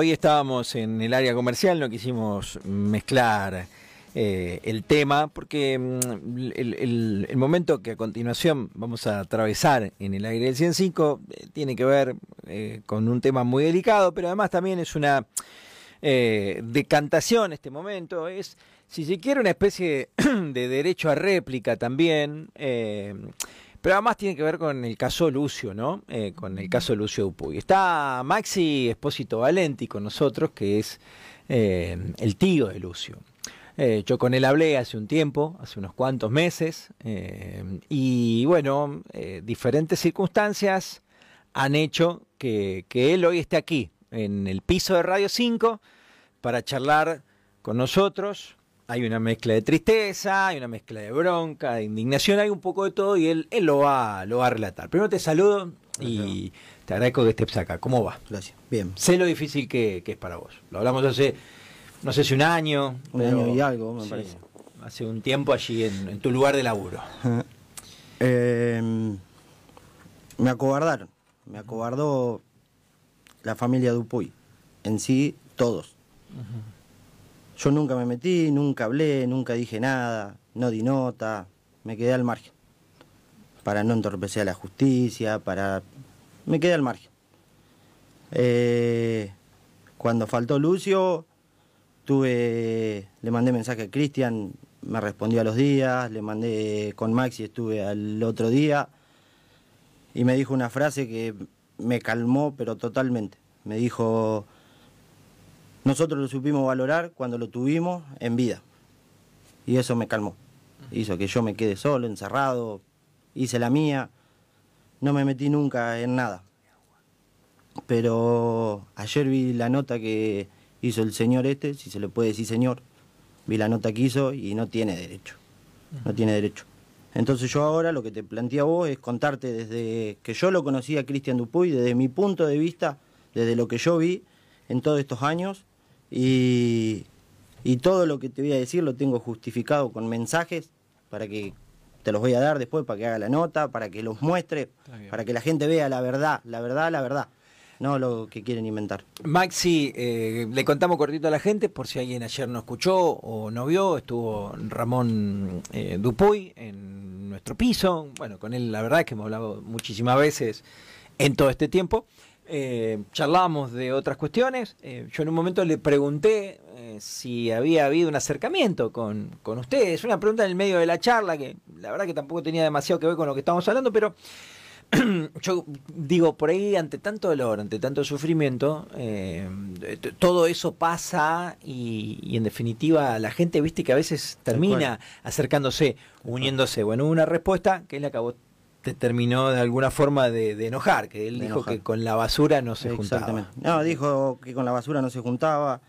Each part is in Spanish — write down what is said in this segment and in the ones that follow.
hoy estábamos en el área comercial, no quisimos mezclar eh, el tema, porque mm, el, momento que a continuación vamos a atravesar en el aire del 105 eh, tiene que ver eh, con un tema muy delicado, pero además también es una decantación este momento, es, si se quiere, una especie de derecho a réplica también. Pero además tiene que ver con el caso Lucio, ¿no? con el caso Lucio Dupuy. Está Maxi Espósito Valenti con nosotros, que es el tío de Lucio. Eh, yo con él hablé hace un tiempo, hace unos cuantos meses, eh, y bueno, eh, diferentes circunstancias han hecho que, él hoy esté aquí, en el piso de Radio 5, para charlar con nosotros. Hay una mezcla de tristeza, hay una mezcla de bronca, de indignación, hay un poco de todo y él, él lo, va, lo va a relatar. Primero te saludo y te agradezco que estés acá. ¿Cómo va? Gracias. Bien. Sé lo difícil que, que es para vos. Lo hablamos hace no sé si un año. Un año y algo, me parece. Hace un tiempo allí en, tu lugar de laburo. Em, me acobardaron. Me acobardó la familia Dupuy. En sí, todos. Yo nunca me metí, nunca hablé, nunca dije nada, no di nota, me quedé al margen. Para no entorpecer a la justicia, para. Me quedé al margen. Eh, cuando faltó Lucio, Estuve, le mandé mensaje a Cristian, me respondió a los días, le mandé con Maxi, estuve al otro día y me dijo una frase que me calmó, pero totalmente. Me dijo, nosotros lo supimos valorar cuando lo tuvimos en vida. Y eso me calmó. Hizo que yo me quede solo, encerrado, hice la mía, no me metí nunca en nada. Pero ayer vi la nota que hizo el señor este, si se le puede decir señor, vi la nota que hizo y no tiene derecho, no tiene derecho. Entonces yo ahora lo que te planteo a vos es contarte desde que yo lo conocí a Cristian Dupuy, desde mi punto de vista, desde lo que yo vi en todos estos años y, y todo lo que te voy a decir lo tengo justificado con mensajes para que te los voy a dar después para que haga la nota, para que los muestre, para que la gente vea la verdad, la verdad, la verdad no lo que quieren inventar. Maxi, eh, le contamos cortito a la gente, por si alguien ayer no escuchó o no vio, estuvo Ramón eh, Dupuy en nuestro piso, bueno, con él la verdad es que hemos hablado muchísimas veces en todo este tiempo. Eh, charlamos de otras cuestiones. Eh, yo en un momento le pregunté si había habido un acercamiento con, con ustedes. Una pregunta en el medio de la charla que la verdad que tampoco tenía demasiado que ver con lo que estamos hablando, pero yo digo, por ahí, ante tanto dolor, ante tanto sufrimiento, eh, todo eso pasa y, en definitiva la gente, viste, que a veces termina acercándose, uniéndose. Bueno, una respuesta que es la que vos te terminó de alguna forma de, enojar, que él dijo que con la basura no se juntaba. No, dijo que con la basura no se juntaba.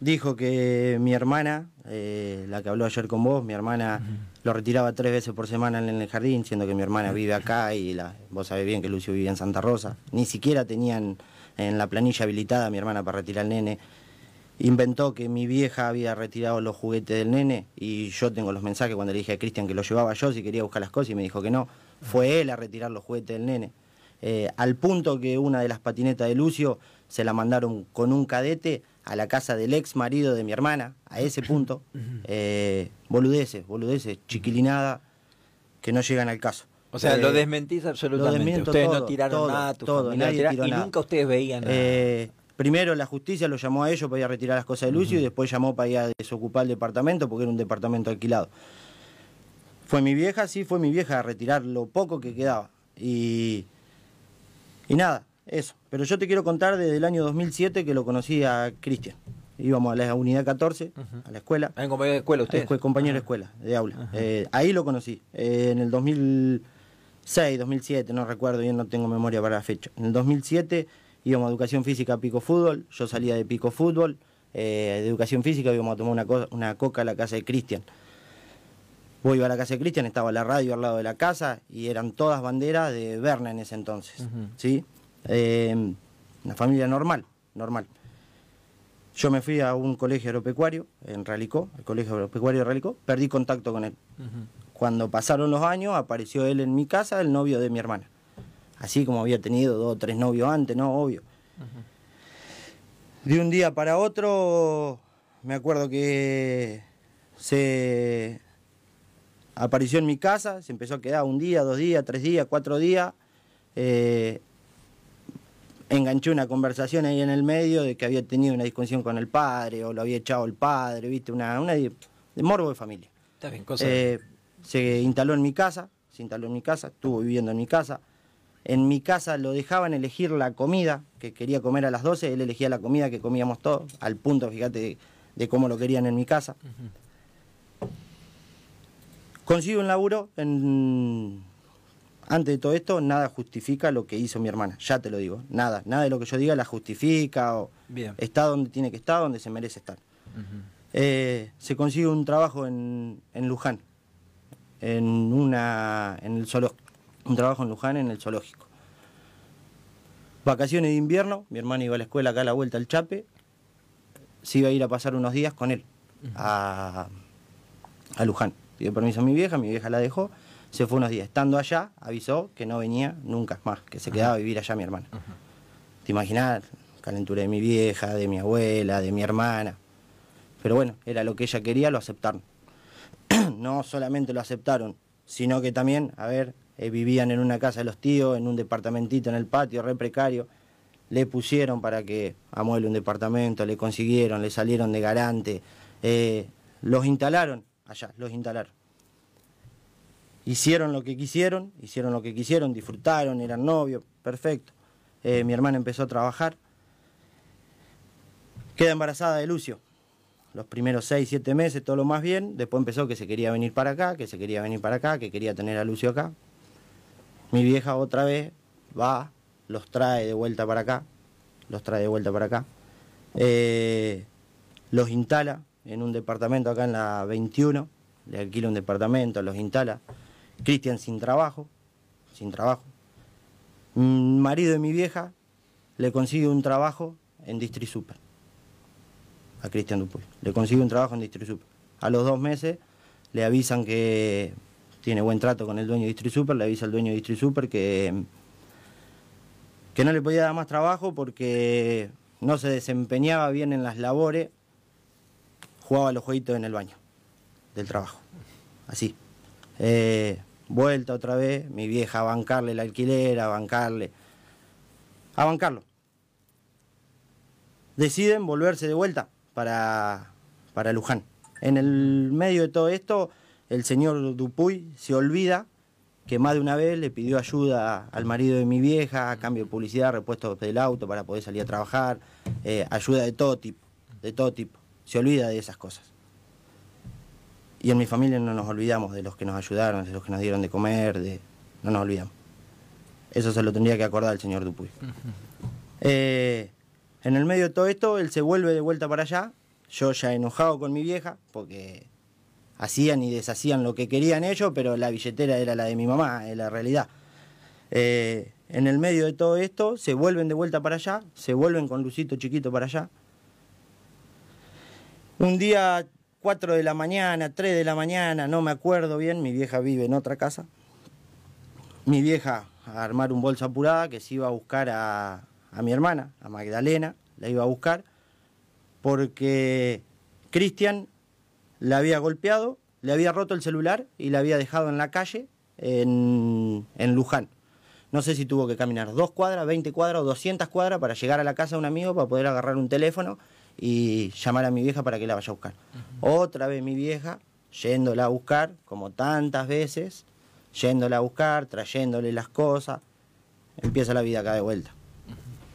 Dijo que mi hermana, eh, la que habló ayer con vos, mi hermana lo retiraba tres veces por semana en el jardín, siendo que mi hermana vive acá y la, vos sabés bien que Lucio vivía en Santa Rosa. Ni siquiera tenían en la planilla habilitada a mi hermana para retirar al nene. Inventó que mi vieja había retirado los juguetes del nene y yo tengo los mensajes cuando le dije a Cristian que lo llevaba yo si quería buscar las cosas y me dijo que no. Fue él a retirar los juguetes del nene. Eh, al punto que una de las patinetas de Lucio se la mandaron con un cadete a la casa del ex marido de mi hermana, a ese punto, eh, boludeces, boludeces, chiquilinada, que no llegan al caso. O sea, lo eh, desmentís absolutamente. ustedes no tiraron nada, todo, nadie y nunca ustedes veían nada. Eh, primero la justicia lo llamó a ellos para ir a retirar las cosas de Lucio y después llamó para ir a desocupar el departamento porque era un departamento alquilado. Fue mi vieja, sí, fue mi vieja a retirar lo poco que quedaba. Y, y nada, eso. Pero yo te quiero contar desde el año 2007 que lo conocí a Cristian. Íbamos a la unidad 14, a la escuela. ¿En compañero de escuela usted? compañero de escuela, de aula. Eh, ahí lo conocí. Eh, en el 2006, 2007, no recuerdo bien, no tengo memoria para la fecha. En el 2007 íbamos a educación física a Pico Fútbol. Yo salía de Pico Fútbol. Eh, de educación física íbamos a tomar una, una coca a la casa de Cristian. Voy a la casa de Cristian, estaba la radio al lado de la casa y eran todas banderas de Berna en ese entonces. ¿sí? Eh, una familia normal, normal. Yo me fui a un colegio agropecuario en Ralicó, el colegio agropecuario de Ralicó, perdí contacto con él. Cuando pasaron los años, apareció él en mi casa, el novio de mi hermana. Así como había tenido dos o tres novios antes, ¿no? Obvio. De un día para otro, me acuerdo que se apareció en mi casa, se empezó a quedar un día, dos días, tres días, cuatro días. Eh, enganché una conversación ahí en el medio de que había tenido una discusión con el padre o lo había echado el padre, viste, una, una de, morbo de familia. Está bien, cosa. Eh, se instaló en mi casa, se instaló en mi casa, estuvo viviendo en mi casa. En mi casa lo dejaban elegir la comida que quería comer a las 12, él elegía la comida que comíamos todos, al punto, fíjate, de, cómo lo querían en mi casa. Consigo un laburo en, antes de todo esto, nada justifica lo que hizo mi hermana, ya te lo digo, nada, nada de lo que yo diga la justifica o está donde tiene que estar, donde se merece estar. Eh, se consigue un trabajo en, Luján, en una, en el un trabajo en Luján en el zoológico. Vacaciones de invierno, mi hermana iba a la escuela acá a la vuelta al Chape, se iba a ir a pasar unos días con él a, a Luján. Pidió permiso a mi vieja, mi vieja la dejó se fue unos días. Estando allá, avisó que no venía nunca más, que se quedaba a vivir allá mi hermana. ¿Te imaginas? Calentura de mi vieja, de mi abuela, de mi hermana. Pero bueno, era lo que ella quería, lo aceptaron. no solamente lo aceptaron, sino que también, a ver, eh, vivían en una casa de los tíos, en un departamentito en el patio, re precario. Le pusieron para que amueble un departamento, le consiguieron, le salieron de garante. Eh, los instalaron allá, los instalaron hicieron lo que quisieron, hicieron lo que quisieron, disfrutaron, eran novios, perfecto. Eh, mi hermana empezó a trabajar. Queda embarazada de Lucio. Los primeros seis, siete meses, todo lo más bien. Después empezó que se quería venir para acá, que se quería venir para acá, que quería tener a Lucio acá. Mi vieja otra vez va, los trae de vuelta para acá, los trae de vuelta para acá. Eh, los instala en un departamento acá en la 21, le alquila un departamento, los instala. Cristian sin trabajo, sin trabajo. Marido de mi vieja le consigue un trabajo en Distri Super. A Cristian Dupuy. Le consigue un trabajo en Distri Super. A los dos meses le avisan que tiene buen trato con el dueño de Distri Super, le avisa al dueño de Distri Super que, que no le podía dar más trabajo porque no se desempeñaba bien en las labores, jugaba los jueguitos en el baño del trabajo. Así. Eh, vuelta otra vez, mi vieja a bancarle el alquiler, a bancarle, a bancarlo. Deciden volverse de vuelta para, para Luján. En el medio de todo esto, el señor Dupuy se olvida que más de una vez le pidió ayuda al marido de mi vieja, a cambio de publicidad, repuesto del auto para poder salir a trabajar, eh, ayuda de todo tipo, de todo tipo. Se olvida de esas cosas. Y en mi familia no nos olvidamos de los que nos ayudaron, de los que nos dieron de comer, de... no nos olvidamos. Eso se lo tendría que acordar el señor Dupuy. Eh, en el medio de todo esto, él se vuelve de vuelta para allá, yo ya enojado con mi vieja, porque hacían y deshacían lo que querían ellos, pero la billetera era la de mi mamá, es la realidad. Eh, en el medio de todo esto, se vuelven de vuelta para allá, se vuelven con Lucito chiquito para allá. Un día 4 de la mañana, 3 de la mañana, no me acuerdo bien, mi vieja vive en otra casa. Mi vieja a armar un bolsa apurada que se iba a buscar a, a mi hermana, a Magdalena, la iba a buscar, porque Cristian la había golpeado, le había roto el celular y la había dejado en la calle en, en Luján. No sé si tuvo que caminar dos cuadras, 20 cuadras o 200 cuadras para llegar a la casa de un amigo para poder agarrar un teléfono y llamar a mi vieja para que la vaya a buscar. Otra vez mi vieja, yéndola a buscar, como tantas veces, yéndola a buscar, trayéndole las cosas, empieza la vida acá de vuelta.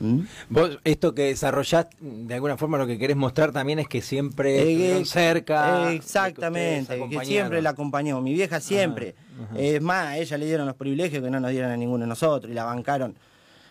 ¿Mm? Vos, esto que desarrollás, de alguna forma lo que querés mostrar también es que siempre eh, cerca. Exactamente, que, siempre la acompañó. Mi vieja siempre. Es más, a ella le dieron los privilegios que no nos dieron a ninguno de nosotros y la bancaron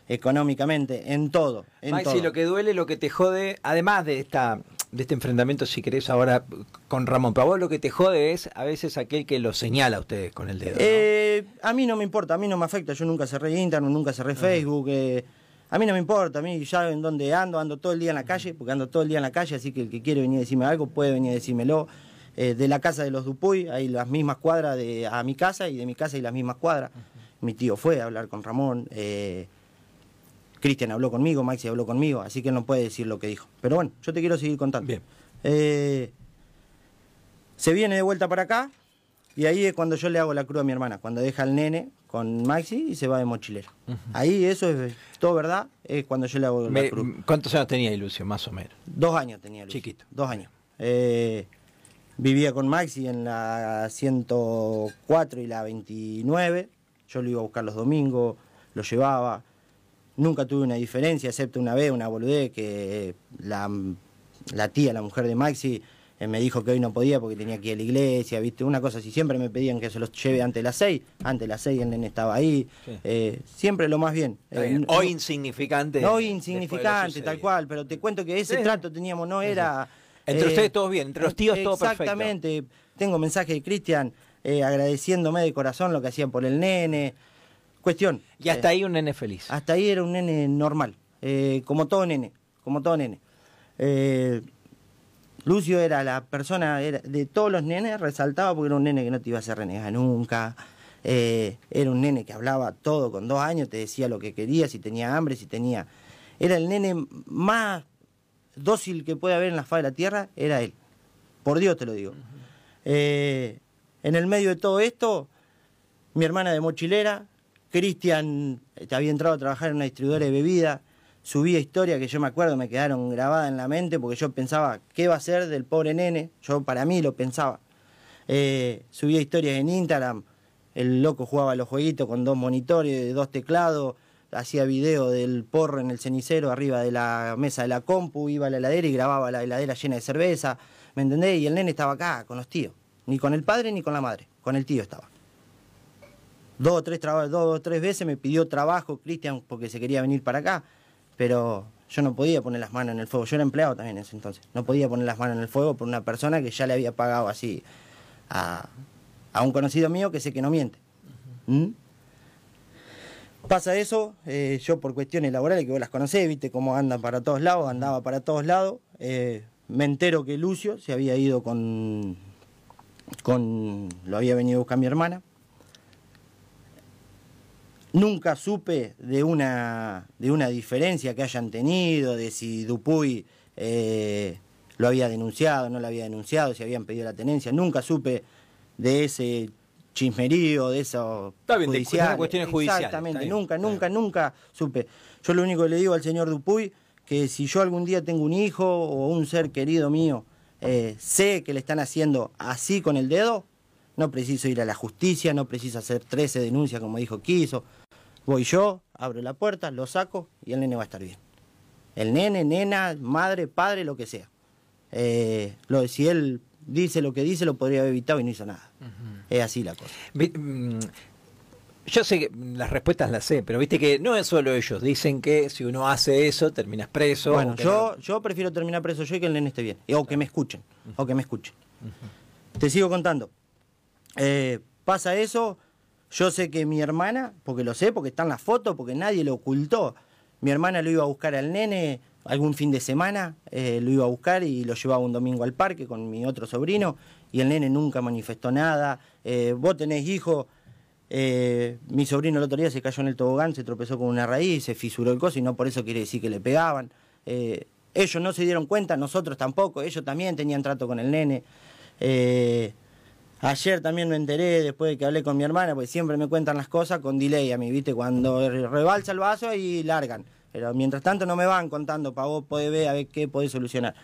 económicamente, en todo. En todo. lo que duele, lo que te jode, además de esta de este enfrentamiento, si querés, ahora con Ramón, pero vos lo que te jode es a veces aquel que lo señala a ustedes con el dedo. Eh, a mí no me importa, a mí no me afecta, yo nunca cerré Internet, nunca cerré Facebook. Eh, a mí no me importa, a mí ya en donde ando, ando todo el día en la calle, porque ando todo el día en la calle, así que el que quiere venir a decirme algo puede venir a decírmelo. Eh, de la casa de los Dupuy hay las mismas cuadras de, a mi casa y de mi casa hay las mismas cuadras. Mi tío fue a hablar con Ramón. Cristian habló conmigo, Maxi habló conmigo, así que él no puede decir lo que dijo. Pero bueno, yo te quiero seguir contando. Bien. Eh, se viene de vuelta para acá y ahí es cuando yo le hago la cruz a mi hermana, cuando deja al nene con Maxi y se va de mochilero. Ahí eso es todo verdad, es cuando yo le hago la cruz. ¿Cuántos años tenía Ilucio, más o menos? Dos años tenía Lucio. Chiquito. Dos años. Eh, vivía con Maxi en la 104 y la 29. Yo lo iba a buscar los domingos, lo llevaba. Nunca tuve una diferencia, excepto una vez, una boludez, que la, la tía, la mujer de Maxi, eh, me dijo que hoy no podía porque tenía que ir a la iglesia, ¿viste? Una cosa así. Siempre me pedían que se los lleve antes de las seis. Antes de las seis el nene estaba ahí. Sí. Eh, siempre lo más bien. Eh, Hoy insignificante. de lo insignificante, tal cual, pero te cuento que ese Sí. trato teníamos, no era... eh, Entre ustedes todos bien, entre los tíos todo perfecto. Exactamente, tengo mensaje de Cristian eh, agradeciéndome de corazón lo que hacían por el nene. Cuestión. Y hasta eh, ahí un nene feliz. hasta ahí era un nene normal, eh, como todo nene, como todo nene. Eh, Lucio era la persona, era, de todos los nenes resaltaba porque era un nene que no te iba a hacer renegar nunca. eh, era un nene que hablaba todo con dos años, te decía lo que quería, si tenía hambre, si tenía... Era el nene más dócil que puede haber en la faz de la tierra, era él. Por Dios te lo digo. En el medio de todo esto, mi hermana de mochilera, Cristian eh, había entrado a trabajar en una distribuidora de bebida, subía historias que yo me acuerdo, me quedaron grabadas en la mente porque yo pensaba, ¿qué va a ser del pobre nene? Yo para mí lo pensaba. Eh, subía historias en Instagram, el loco jugaba los jueguitos con dos monitores, dos teclados, hacía video del porro en el cenicero arriba de la mesa de la compu, iba a la heladera y grababa la heladera llena de cerveza, ¿me entendés? Y el nene estaba acá, con los tíos, ni con el padre ni con la madre, con el tío estaba. Dos o tres, dos o tres veces me pidió trabajo Cristian porque se quería venir para acá, pero yo no podía poner las manos en el fuego. Yo era empleado también en ese entonces. No podía poner las manos en el fuego por una persona que ya le había pagado así a, a un conocido mío que sé que no miente. ¿Mm? Pasa eso, eh, yo por cuestiones laborales, que vos las conocés, viste cómo andan para todos lados, andaba para todos lados. eh, me entero que Lucio se había ido con, con. lo había venido a buscar mi hermana. Nunca supe de una, de una diferencia que hayan tenido, de si Dupuy eh, lo había denunciado, no lo había denunciado, si habían pedido la tenencia. Nunca supe de ese chismerío, de eso Está bien, de judicial. cuestiones judiciales, Exactamente, bien, nunca, nunca, nunca supe. Yo lo único que le digo al señor Dupuy, que si yo algún día tengo un hijo o un ser querido mío, eh, sé que le están haciendo así con el dedo, no preciso ir a la justicia, no preciso hacer 13 denuncias como dijo Quiso. Voy yo, abro la puerta, lo saco y el nene va a estar bien. El nene, nena, madre, padre, lo que sea. Eh, lo, si él dice lo que dice, lo podría haber evitado y no hizo nada. Es así la cosa. Mm, Yo sé que las respuestas las sé, pero viste que no es solo ellos. Dicen que si uno hace eso, terminas preso. Bueno, yo, no- yo prefiero terminar preso yo y que el nene esté bien. O que me escuchen. O que me escuchen. Te sigo contando. Eh, pasa eso. Yo sé que mi hermana, porque lo sé, porque están las fotos, porque nadie lo ocultó. Mi hermana lo iba a buscar al nene algún fin de semana, eh, lo iba a buscar y lo llevaba un domingo al parque con mi otro sobrino y el nene nunca manifestó nada. Eh, vos tenés hijo, eh, mi sobrino el otro día se cayó en el tobogán, se tropezó con una raíz, se fisuró el coso y no por eso quiere decir que le pegaban. Ellos no se dieron cuenta, nosotros tampoco, ellos también tenían trato con el nene. Ayer también me enteré, después de que hablé con mi hermana, porque siempre me cuentan las cosas con delay a mí, ¿viste? Cuando re- rebalsa el vaso y largan. Pero mientras tanto no me van contando para vos poder ver a ver qué podés solucionar.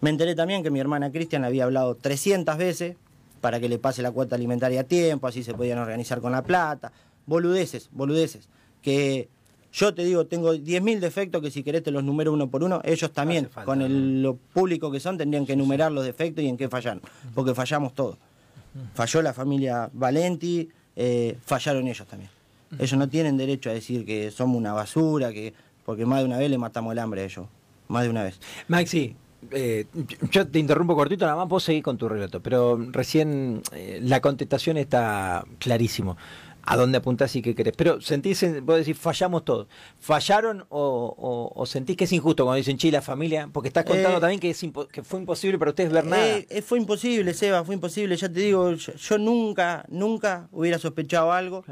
Me enteré también que mi hermana Cristian había hablado 300 veces para que le pase la cuota alimentaria a tiempo, así se podían organizar con la plata. Boludeces, boludeces. Que yo te digo, tengo 10.000 defectos que si querés te los numero uno por uno. Ellos también, falta, con el- lo público que son, tendrían que enumerar los defectos y en qué fallaron. Porque fallamos todos. Falló la familia Valenti, eh, fallaron ellos también. Ellos no tienen derecho a decir que somos una basura, que porque más de una vez le matamos el hambre a ellos. Más de una vez. Maxi, eh, yo te interrumpo cortito, nada más vos seguir con tu relato, pero recién eh, la contestación está clarísimo. ¿A dónde apuntás y qué querés? Pero sentís, en- vos decís, fallamos todos. ¿Fallaron o, o- o sentís que es injusto cuando dicen, chi, la familia? Porque estás contando Eh, también que, es que fue imposible para ustedes ver nada. Eh, eh, fue imposible, Seba, fue imposible. Ya te digo, yo, yo nunca, nunca hubiera sospechado algo.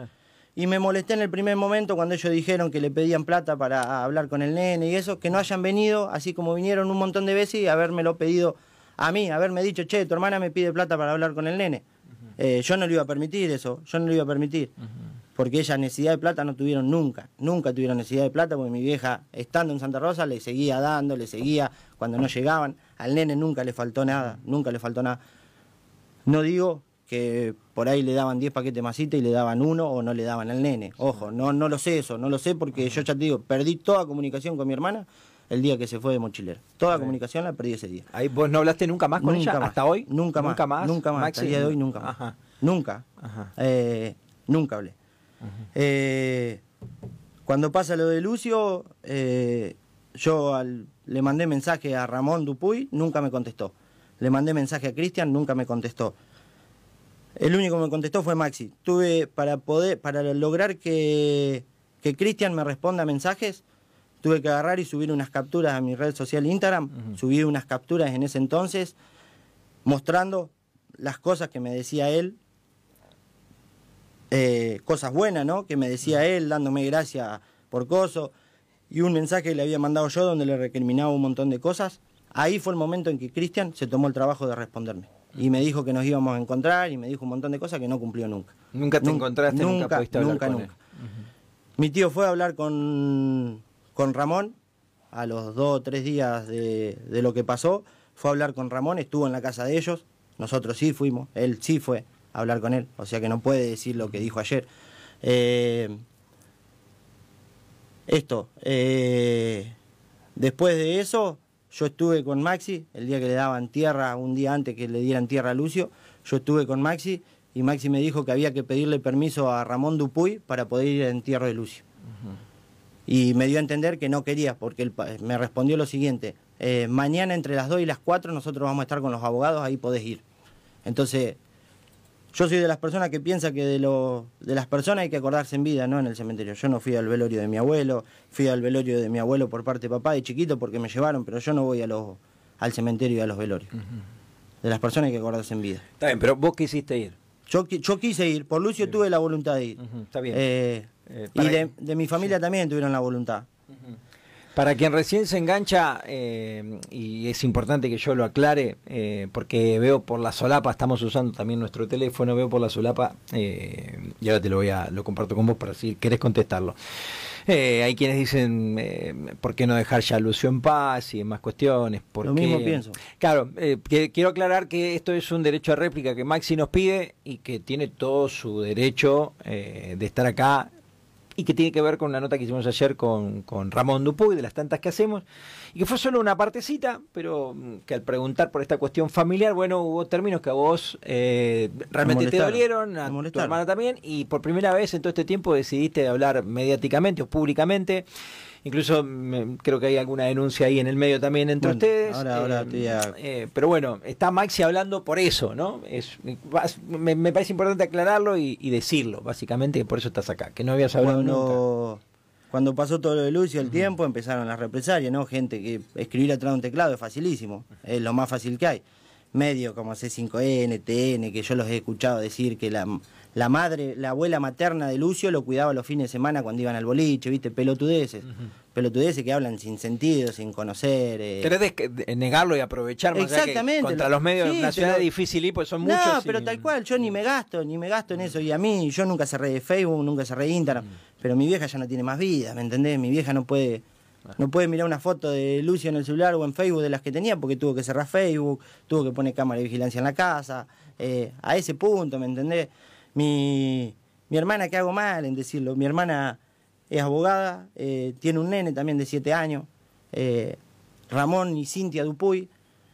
Y me molesté en el primer momento cuando ellos dijeron que le pedían plata para hablar con el nene y eso, que no hayan venido, así como vinieron un montón de veces y habérmelo pedido a mí, haberme dicho, che, tu hermana me pide plata para hablar con el nene. Eh, yo no le iba a permitir eso, yo no le iba a permitir. Porque ella necesidad de plata no tuvieron nunca, nunca tuvieron necesidad de plata porque mi vieja, estando en Santa Rosa, le seguía dando, le seguía cuando no llegaban. Al nene nunca le faltó nada, nunca le faltó nada. No digo que por ahí le daban 10 paquetes masitas y le daban uno o no le daban al nene. Ojo, no, no lo sé eso, no lo sé porque yo ya te digo, perdí toda comunicación con mi hermana el día que se fue de mochilero. Toda comunicación la perdí ese día. Ahí vos no hablaste nunca más con Nunca ella más. hasta hoy. Nunca más. Nunca más. Nunca más. Maxi? Hasta el día de hoy nunca más. Ajá. Nunca. Ajá. Eh, nunca hablé. Eh, cuando pasa lo de Lucio, eh, yo al- le mandé mensaje a Ramón Dupuy, nunca me contestó. Le mandé mensaje a Cristian, nunca me contestó. El único que me contestó fue Maxi. Tuve para poder, para lograr que, que Cristian me responda mensajes, tuve que agarrar y subir unas capturas a mi red social Instagram. Subí unas capturas en ese entonces mostrando las cosas que me decía él, eh, cosas buenas, ¿no? Que me decía él, dándome gracias por coso, y un mensaje que le había mandado yo donde le recriminaba un montón de cosas. Ahí fue el momento en que Cristian se tomó el trabajo de responderme. Y me dijo que nos íbamos a encontrar y me dijo un montón de cosas que no cumplió nunca. Nunca te encontraste, nunca, nunca, pudiste hablar nunca, con nunca. Mi tío fue a hablar con, con Ramón a los dos o tres días de, lo que pasó. Fue a hablar con Ramón, estuvo en la casa de ellos. Nosotros sí fuimos, él sí fue a hablar con él. O sea que no puede decir lo que dijo ayer. Eh, esto, eh, después de eso, yo estuve con Maxi, el día que le daban tierra, un día antes que le dieran tierra a Lucio, yo estuve con Maxi y Maxi me dijo que había que pedirle permiso a Ramón Dupuy para poder ir al entierro de Lucio. Y me dio a entender que no quería, porque él me respondió lo siguiente, eh, mañana entre las 2 y las 4 nosotros vamos a estar con los abogados, ahí podés ir. Entonces, yo soy de las personas que piensa que de, lo, de las personas hay que acordarse en vida, no en el cementerio. Yo no fui al velorio de mi abuelo, fui al velorio de mi abuelo por parte de papá de chiquito porque me llevaron, pero yo no voy a los, al cementerio y a los velorios. De las personas hay que acordarse en vida. Está bien, pero vos quisiste ir. Yo, yo quise ir, por Lucio tuve la voluntad de ir. Está bien. Eh, Eh, y de, de mi familia también tuvieron la voluntad. Para quien recién se engancha, eh, y es importante que yo lo aclare, eh, porque veo por la solapa, estamos usando también nuestro teléfono, veo por la solapa, eh, y ahora te lo voy a, lo comparto con vos para si querés contestarlo. Eh, hay quienes dicen, eh, ¿por qué no dejar ya a Lucio en paz y demás cuestiones? ¿Por Lo qué? mismo pienso. Claro, eh, que- quiero aclarar que esto es un derecho de réplica que Maxi nos pide y que tiene todo su derecho eh, de estar acá y que tiene que ver con una nota que hicimos ayer con, con Ramón Dupuy, de las tantas que hacemos, y que fue solo una partecita, pero mm, que al preguntar por esta cuestión familiar, bueno, hubo términos que a vos eh, realmente te dolieron, a tu hermana también, y por primera vez en todo este tiempo decidiste hablar mediáticamente o públicamente. Incluso me- creo que hay alguna denuncia ahí en el medio también entre Bueno, ustedes. ahora- ahora eh, te voy a- eh, pero bueno, está Maxi hablando por eso, ¿no? Es, me, me parece importante aclararlo y, y decirlo, básicamente, que por eso estás acá, que no habías hablado nunca. Cuando, cuando pasó todo lo de Lucio, el tiempo, empezaron las represalias, ¿no? Gente que escribir atrás de un teclado es facilísimo, es lo más fácil que hay. Medios como C5N, TN, que yo los he escuchado decir que la, la madre, la abuela materna de Lucio lo cuidaba los fines de semana cuando iban al boliche, ¿viste? Pelotudeces. Pelotudeces que hablan sin sentido, sin conocer. eh. Querés des- de- negarlo y aprovechar más allá que Exactamente. contra lo- los medios sí, nacionales es difícil ir, pues son no, muchos. pero y- tal cual, yo ni me gasto, ni me gasto en eso. Y a mí, yo nunca cerré de Facebook, nunca cerré de Instagram. Pero mi vieja ya no tiene más vida, ¿me entendés? Mi vieja no puede, no puede mirar una foto de Lucio en el celular o en Facebook de las que tenía porque tuvo que cerrar Facebook, tuvo que poner cámara de vigilancia en la casa. eh, a ese punto, ¿me entendés? Mi, mi hermana, ¿qué hago mal en decirlo? Mi hermana es abogada, eh, tiene un nene también de 7 años. eh, Ramón y Cintia Dupuy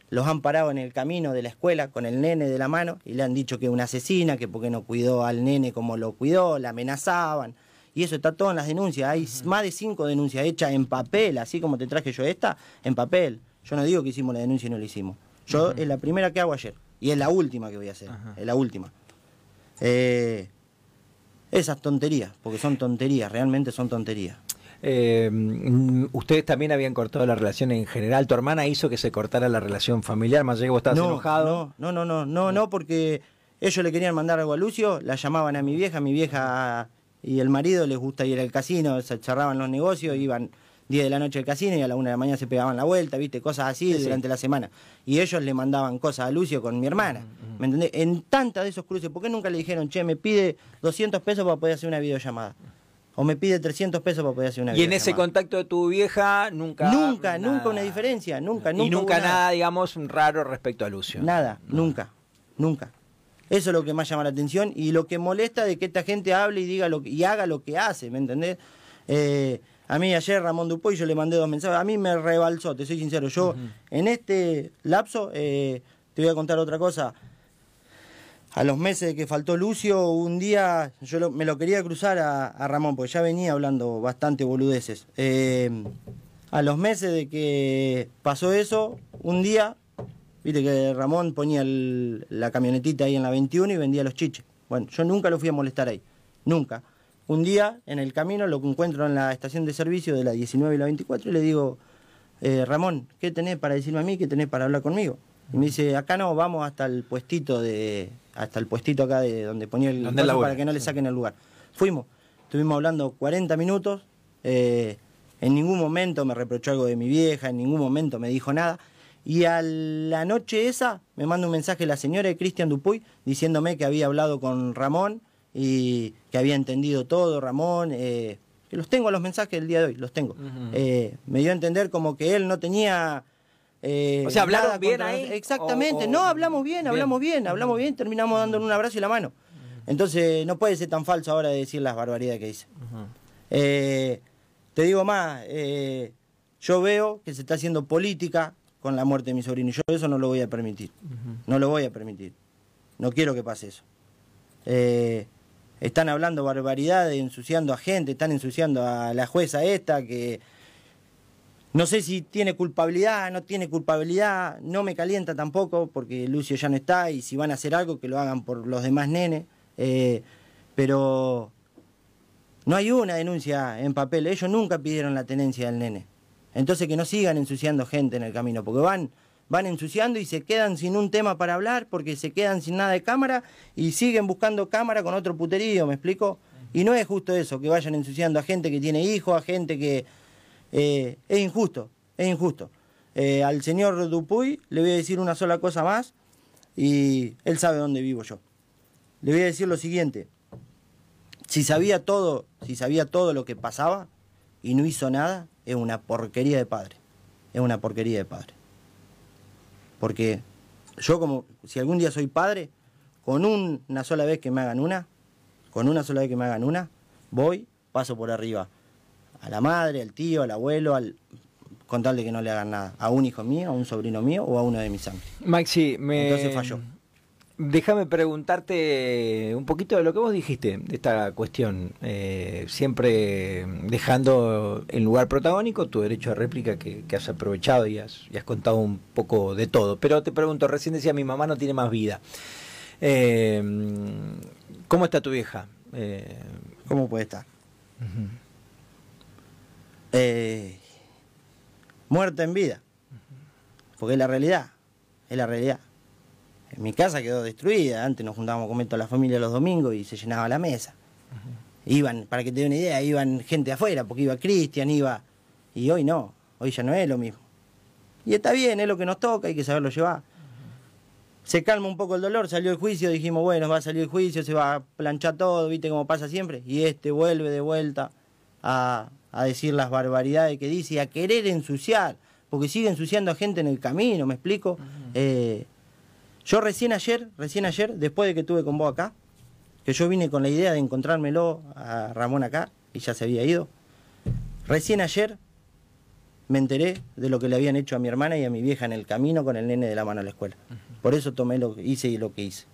los han parado en el camino de la escuela con el nene de la mano y le han dicho que es una asesina, que porque no cuidó al nene como lo cuidó, la amenazaban. Y eso está todo en las denuncias. Hay más de cinco denuncias hechas en papel, así como te traje yo esta, en papel. Yo no digo que hicimos la denuncia y no la hicimos. Yo es la primera que hago ayer. Y es la última que voy a hacer. Ajá. Es la última. Eh, esas tonterías, porque son tonterías, realmente son tonterías. Eh, mm, ustedes también habían cortado la relación en general. Tu hermana hizo que se cortara la relación familiar, más allá que vos estabas no, enojado. No, no, no, no, no, no, porque ellos le querían mandar algo a Lucio, la llamaban a mi vieja, mi vieja y el marido les gusta ir al casino, se cerraban los negocios, iban 10 de la noche al casino y a la 1 de la mañana se pegaban la vuelta, viste, cosas así durante la semana. Y ellos le mandaban cosas a Lucio con mi hermana. ¿Me entendés? En tantas de esos cruces, ¿por qué nunca le dijeron, che, me pide 200 pesos para poder hacer una videollamada? O me pide 300 pesos para poder hacer una Y en ese contacto de tu vieja nunca... Nunca, nunca una diferencia, nunca, nunca. Y nunca nada, digamos, raro respecto a Lucio. Nada, nunca, nunca. Eso es lo que más llama la atención y lo que molesta de que esta gente hable y diga lo que, y haga lo que hace, ¿me entendés? Eh, a mí ayer Ramón Dupoy yo le mandé dos mensajes, a mí me rebalsó, te soy sincero, yo en este lapso, eh, te voy a contar otra cosa, a los meses de que faltó Lucio, un día yo me lo quería cruzar a, Ramón, porque ya venía hablando bastante boludeces. Eh, a los meses de que pasó eso, un día Viste que Ramón ponía la camionetita ahí en la 21 y vendía los chiches. Bueno, yo nunca lo fui a molestar ahí. Nunca. Un día, en el camino, lo encuentro en la estación de servicio de la 19 y la 24 y le digo, eh, Ramón, ¿qué tenés para decirme a mí? ¿Qué tenés para hablar conmigo? Y me dice, acá no, vamos hasta el puestito de hasta el puestito acá de donde ponía el para que no le saquen el lugar. Fuimos, estuvimos hablando 40 minutos, eh, en ningún momento me reprochó algo de mi vieja, en ningún momento me dijo nada. Y a la noche esa me manda un mensaje la señora de Cristian Dupuy diciéndome que había hablado con Ramón y que había entendido todo, Ramón. Eh, que los tengo los mensajes del día de hoy, los tengo. Eh, me dio a entender como que él no tenía... Eh, o sea, ¿hablaron bien ahí? Exactamente, no, hablamos bien, hablamos bien, hablamos bien, terminamos dándole un abrazo y la mano. Entonces no puede ser tan falso ahora de decir las barbaridades que dice. te digo más, yo veo que se está haciendo política con la muerte de mi sobrino. Y yo eso no lo voy a permitir. No lo voy a permitir. No quiero que pase eso. Eh, están hablando barbaridades, ensuciando a gente, están ensuciando a la jueza esta que no sé si tiene culpabilidad, no tiene culpabilidad, no me calienta tampoco porque Lucio ya no está y si van a hacer algo que lo hagan por los demás nenes. Eh, pero no hay una denuncia en papel, ellos nunca pidieron la tenencia del nene. Entonces que no sigan ensuciando gente en el camino, porque van, van ensuciando y se quedan sin un tema para hablar, porque se quedan sin nada de cámara y siguen buscando cámara con otro puterío, ¿me explico? Y no es justo eso, que vayan ensuciando a gente que tiene hijos, a gente que... Eh, es injusto, es injusto. Eh, al señor Dupuy le voy a decir una sola cosa más y él sabe dónde vivo yo. Le voy a decir lo siguiente. Si sabía todo, si sabía todo lo que pasaba y no hizo nada, es una porquería de padre. Es una porquería de padre. Porque yo como, si algún día soy padre, con una sola vez que me hagan una, con una sola vez que me hagan una, voy, paso por arriba a la madre, al tío, al abuelo, al con tal de que no le hagan nada a un hijo mío, a un sobrino mío o a uno de mis sangre. Maxi, me... Entonces falló. Déjame preguntarte un poquito de lo que vos dijiste, de esta cuestión, eh, siempre dejando en lugar protagónico tu derecho a réplica que, has aprovechado y has, contado un poco de todo. Pero te pregunto, recién decía mi mamá no tiene más vida. Eh, ¿Cómo está tu vieja? Eh, ¿Cómo puede estar? muerta en vida, porque es la realidad, es la realidad mi casa quedó destruida. Antes nos juntábamos a comer toda la familia los domingos y se llenaba la mesa. Iban, para que te dé una idea, iban gente afuera, porque iba Cristian, iba. Y hoy no, hoy ya no es lo mismo. Y está bien, es lo que nos toca, hay que saberlo llevar. Se calma un poco el dolor, salió el juicio, dijimos, bueno, va a salir el juicio, se va a planchar todo, viste cómo pasa siempre. Y este vuelve de vuelta a, decir las barbaridades que dice y a querer ensuciar, porque sigue ensuciando a gente en el camino, ¿me explico? Yo recién ayer, recién ayer, después de que tuve con vos acá, que yo vine con la idea de encontrármelo a Ramón acá y ya se había ido, recién ayer me enteré de lo que le habían hecho a mi hermana y a mi vieja en el camino con el nene de la mano a la escuela. Por eso tomé lo que hice y lo que hice.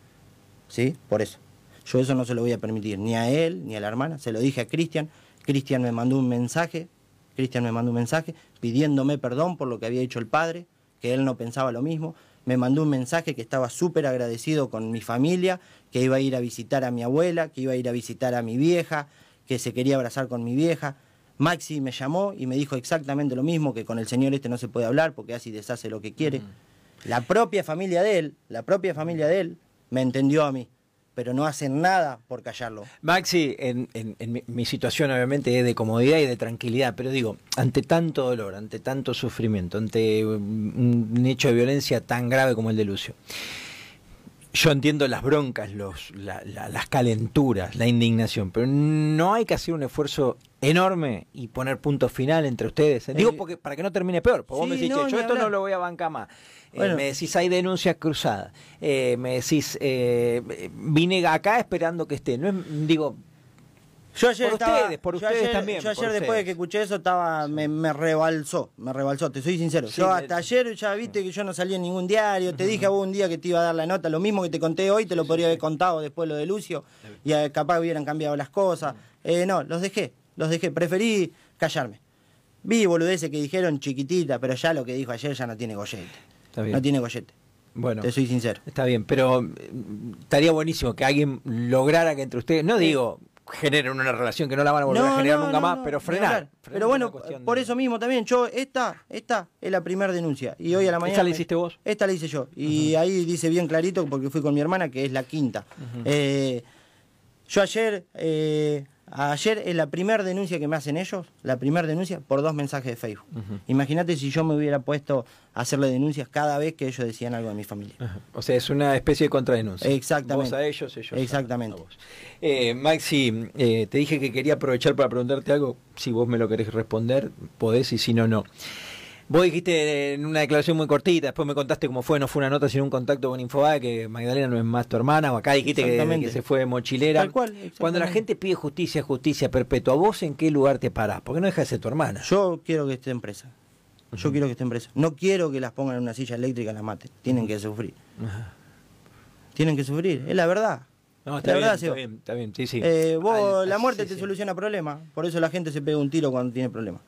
¿Sí? Por eso. Yo eso no se lo voy a permitir, ni a él, ni a la hermana. Se lo dije a Cristian. Cristian me mandó un mensaje, Cristian me mandó un mensaje pidiéndome perdón por lo que había hecho el padre, que él no pensaba lo mismo me mandó un mensaje que estaba súper agradecido con mi familia, que iba a ir a visitar a mi abuela, que iba a ir a visitar a mi vieja, que se quería abrazar con mi vieja. Maxi me llamó y me dijo exactamente lo mismo, que con el señor este no se puede hablar porque así deshace lo que quiere. La propia familia de él, la propia familia de él, me entendió a mí. Pero no hacen nada por callarlo. Maxi, en, mi, situación obviamente es de comodidad y de tranquilidad, pero digo, ante tanto dolor, ante tanto sufrimiento, ante un hecho de violencia tan grave como el de Lucio, yo entiendo las broncas, las calenturas, la indignación, pero no hay que hacer un esfuerzo enorme y poner punto final entre ustedes. Digo, eh, porque para que no termine peor. Porque vos me decís, yo esto no lo voy a bancar más. Eh, me decís, hay denuncias cruzadas. Eh, me decís, vine acá esperando que esté. No digo, yo ayer por ustedes, por ustedes también. Yo ayer después de que escuché eso estaba me, me, rebalsó, me rebalsó, te soy sincero. yo hasta ayer ya viste que yo no salí en ningún diario, te dije a vos un día que te iba a dar la nota, lo mismo que te conté hoy, te lo podría haber contado después lo de Lucio, y capaz hubieran cambiado las cosas. Eh, no, los dejé, los dejé, preferí callarme. Vi boludeces que dijeron chiquitita, pero ya lo que dijo ayer ya no tiene gollete. No tiene gollete. Bueno, te soy sincero. Está bien, pero mm, estaría buenísimo que alguien lograra que entre ustedes, no digo generen una relación que no la van a volver a generar nunca más, pero frenar, Pero bueno, por eso mismo también, yo, esta, esta es la primera denuncia. Y hoy a la mañana. ¿Esta la hiciste vos? Esta la hice yo. Y ahí dice bien clarito, porque fui con mi hermana, que es la quinta. eh, yo ayer eh, Ayer es la primera denuncia que me hacen ellos, la primera denuncia por dos mensajes de Facebook. Imagínate si yo me hubiera puesto a hacerle denuncias cada vez que ellos decían algo de mi familia. O sea, es una especie de contradenuncia. Exactamente. Vos a ellos, ellos Exactamente. a, vos. Eh, Maxi, eh, te dije que quería aprovechar para preguntarte algo. Si vos me lo querés responder, podés y si no, no. Vos dijiste en una declaración muy cortita, después me contaste cómo fue, no fue una nota, sino un contacto con Infobae, que Magdalena no es más tu hermana, o acá dijiste que, se fue mochilera. Tal cual, Cuando la gente pide justicia, justicia perpetua, ¿vos en qué lugar te parás? Porque no deja de ser tu hermana. Yo quiero que esté en presa. Yo quiero que esté en presa. No quiero que las pongan en una silla eléctrica y las maten. Tienen que sufrir. Tienen que sufrir, es la verdad. No, está, bien, está bien, está bien, sí, sí. Eh, vos, la muerte te soluciona problemas, por eso la gente se pega un tiro cuando tiene problemas.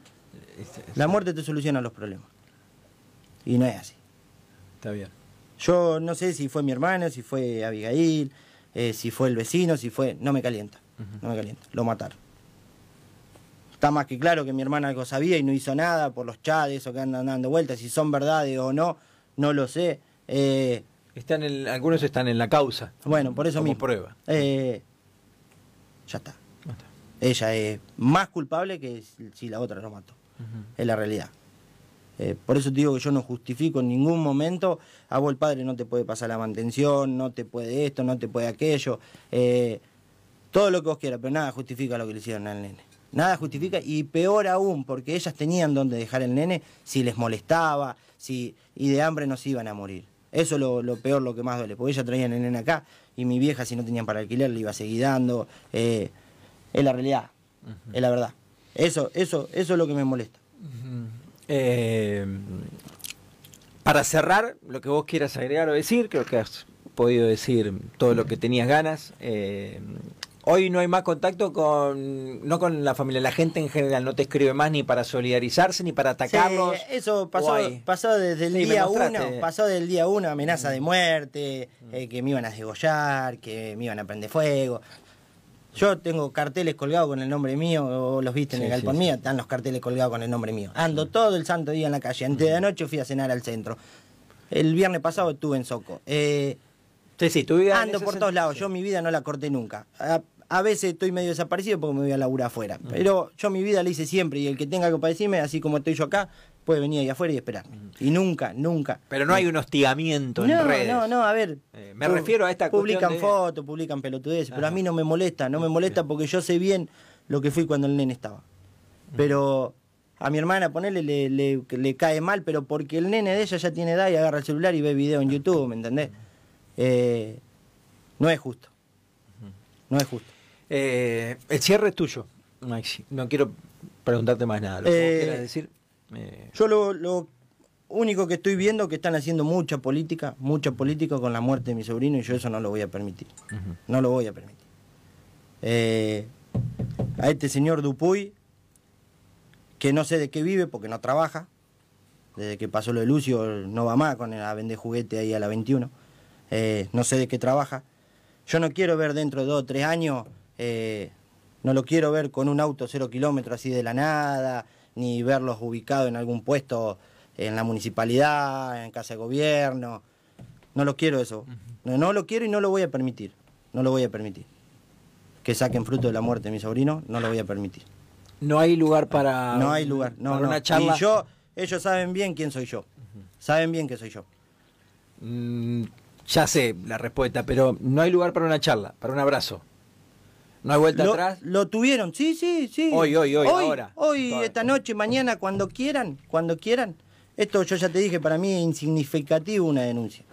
La muerte te soluciona los problemas. Y no es así. Está bien. Yo no sé si fue mi hermana, si fue Abigail, eh, si fue el vecino, si fue... No me calienta. No me calienta. Lo mataron. Está más que claro que mi hermana algo sabía y no hizo nada por los chades o que andan dando vueltas. Si son verdades o no, no lo sé. Eh, están en, algunos están en la causa. Bueno, por eso como mismo. prueba. Eh, ya está. Ella es más culpable que si la otra lo mató es la realidad. Eh, por eso te digo que yo no justifico en ningún momento, a vos el padre no te puede pasar la mantención, no te puede esto, no te puede aquello, eh, todo lo que vos quieras, pero nada justifica lo que le hicieron al nene. Nada justifica y peor aún, porque ellas tenían donde dejar el nene si les molestaba, si y de hambre no se iban a morir. Eso es lo, peor, lo que más duele, porque ellas traían el nene acá y mi vieja si no tenían para alquiler le iba a seguir dando. Eh, es la realidad, es la verdad. Eso, eso, eso es lo que me molesta. Eh, para cerrar, lo que vos quieras agregar o decir, creo que has podido decir todo lo que tenías ganas. Eh, hoy no hay más contacto con, no con la familia, la gente en general no te escribe más ni para solidarizarse ni para atacarlos. eso pasó, pasó desde el día uno, pasó del día uno, amenaza de muerte, eh, que me iban a degollar, que me iban a prender fuego. Yo tengo carteles colgados con el nombre mío, o los viste en el galpón mío, están los carteles colgados con el nombre mío. Ando todo el santo día en la calle. Antes de anoche fui a cenar al centro. El viernes pasado estuve en Soco. Eh, sí, sí, ando por todos lados. Yo mi vida no la corté nunca. A, veces estoy medio desaparecido porque me voy a laburar afuera. Pero yo mi vida la hice siempre y el que tenga que padecerme, así como estoy yo acá, puede venir ahí afuera y esperarme. Y nunca, nunca. Pero no hay un hostigamiento en redes. No, no, a ver. Eh, me refiero a esta Publican fotos, publican pelotudeces, pero a mí no me molesta, no me molesta porque yo sé bien lo que fui cuando el nene estaba. Pero a mi hermana, ponerle, le, le, cae mal, pero porque el nene de ella ya tiene edad y agarra el celular y ve video en YouTube, ¿me entendés? Eh, no es justo. No es justo. Eh, el cierre es tuyo, Maxi. No quiero preguntarte más nada. ¿Lo que quieras decir? Yo lo, único que estoy viendo es que están haciendo mucha política, mucha política con la muerte de mi sobrino y yo eso no lo voy a permitir. No lo voy a permitir. Eh, a este señor Dupuy, que no sé de qué vive porque no trabaja, desde que pasó lo de Lucio no va más con a vender juguete ahí a la 21, eh, no sé de qué trabaja. Yo no quiero ver dentro de dos o tres años, eh, no lo quiero ver con un auto cero kilómetros así de la nada, ni verlos ubicados en algún puesto en la municipalidad, en casa de gobierno. No lo quiero eso. No, no lo quiero y no lo voy a permitir. no lo voy a permitir. Que saquen fruto de la muerte de mi sobrino, no lo voy a permitir. No hay lugar para. No hay lugar, no, para no. una charla. Y yo, ellos saben bien quién soy yo. Saben bien que soy yo. Mm, ya sé la respuesta, pero no hay lugar para una charla, para un abrazo. No hay vuelta lo, atrás. Lo tuvieron, sí, sí, sí. Hoy, hoy, hoy, ahora. Hoy, Todavía. esta noche, mañana, cuando quieran, cuando quieran. Esto yo ya te dije, para mí es insignificativo una denuncia.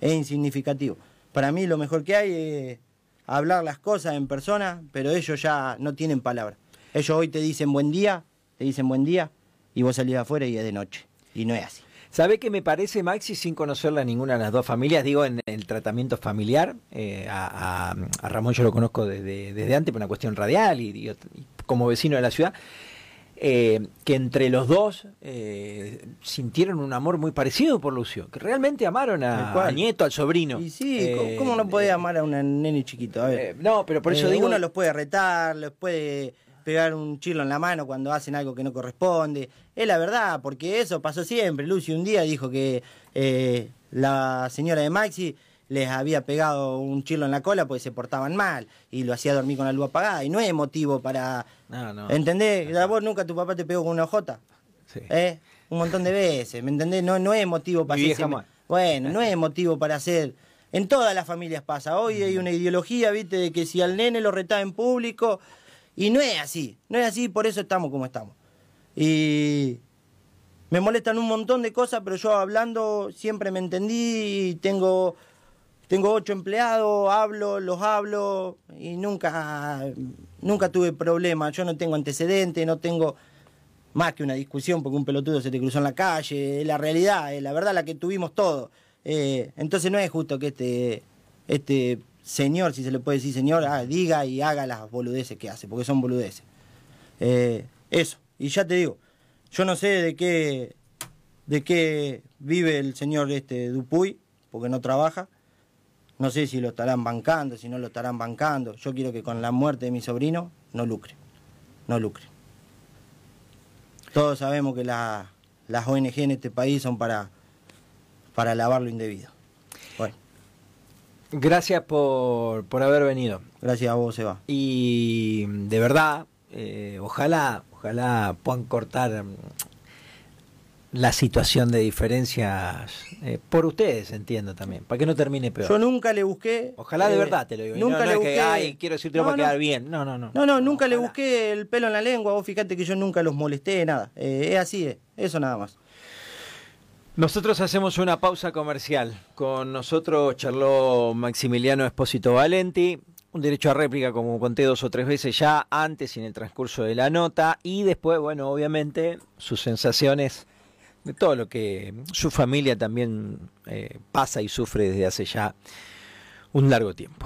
Es insignificativo. Para mí lo mejor que hay es hablar las cosas en persona, pero ellos ya no tienen palabra. Ellos hoy te dicen buen día, te dicen buen día, y vos salís afuera y es de noche. Y no es así. ¿Sabe qué me parece, Maxi, sin conocerla a ninguna de las dos familias? Digo, en el tratamiento familiar. eh, a, a- a Ramón yo lo conozco desde, desde antes por una cuestión radial y, y- y como vecino de la ciudad. eh, que entre los dos eh, sintieron un amor muy parecido por Lucio, que realmente amaron a, al nieto, al sobrino. Y sí, Eh, ¿cómo- ¿cómo no eh, amar a un nene chiquito? A ver. eh, no, pero por eso Eh, digo. Uno los puede retar, les puede pegar un chirlo en la mano cuando hacen algo que no corresponde. Es la verdad, porque eso pasó siempre. Lucio un día dijo que eh, la señora de Maxi les había pegado un chirlo en la cola porque se portaban mal y lo hacía dormir con la luz apagada. Y no es motivo para... No, no. ¿Entendés? Vos nunca tu papá te pegó con una jota. Sí. ¿Eh? Un montón de veces, ¿me entendés? No, no es motivo para hacer... Bueno, no es motivo para hacer... En todas las familias pasa. Hoy hay una ideología, viste, de que si al nene lo retaba en público... Y no es así, no es así, por eso estamos como estamos. Y me molestan un montón de cosas, pero yo hablando siempre me entendí y tengo, tengo ocho empleados, hablo, los hablo y nunca, nunca tuve problemas. Yo no tengo antecedentes, no tengo más que una discusión porque un pelotudo se te cruzó en la calle. Es la realidad, es la verdad la que tuvimos todos. Eh, entonces no es justo que este, este señor, si se le puede decir señor, ah, diga y haga las boludeces que hace, porque son boludeces. Eh, eso, y ya te digo, yo no sé de qué, de qué vive el señor este Dupuy, porque no trabaja. No sé si lo estarán bancando, si no lo estarán bancando. Yo quiero que con la muerte de mi sobrino no lucre, no lucre. Todos sabemos que la- las ONG en este país son para, para lavar lo indebido. Bueno, Gracias por, por haber venido. gracias a vos, Seba. Y de verdad, eh, ojalá, ojalá puedan cortar mm, la situación de diferencias eh, por ustedes, entiendo también, para que no termine peor. Yo nunca le busqué. Ojalá de eh, verdad te lo digo. Nunca no, no le es busqué. que, ay, quiero decirte No, para no. quedar bien. No, no, no. No, no, nunca le busqué el pelo en la lengua. Vos fíjate que yo nunca los molesté, nada. Eh, es así, es. Eso nada más. Nosotros hacemos una pausa comercial. Con nosotros charló Maximiliano Espósito Valenti. Un derecho a réplica, como conté dos o tres veces ya, antes y en el transcurso de la nota. Y después, bueno, obviamente, sus sensaciones de todo lo que su familia también eh, pasa y sufre desde hace ya un largo tiempo.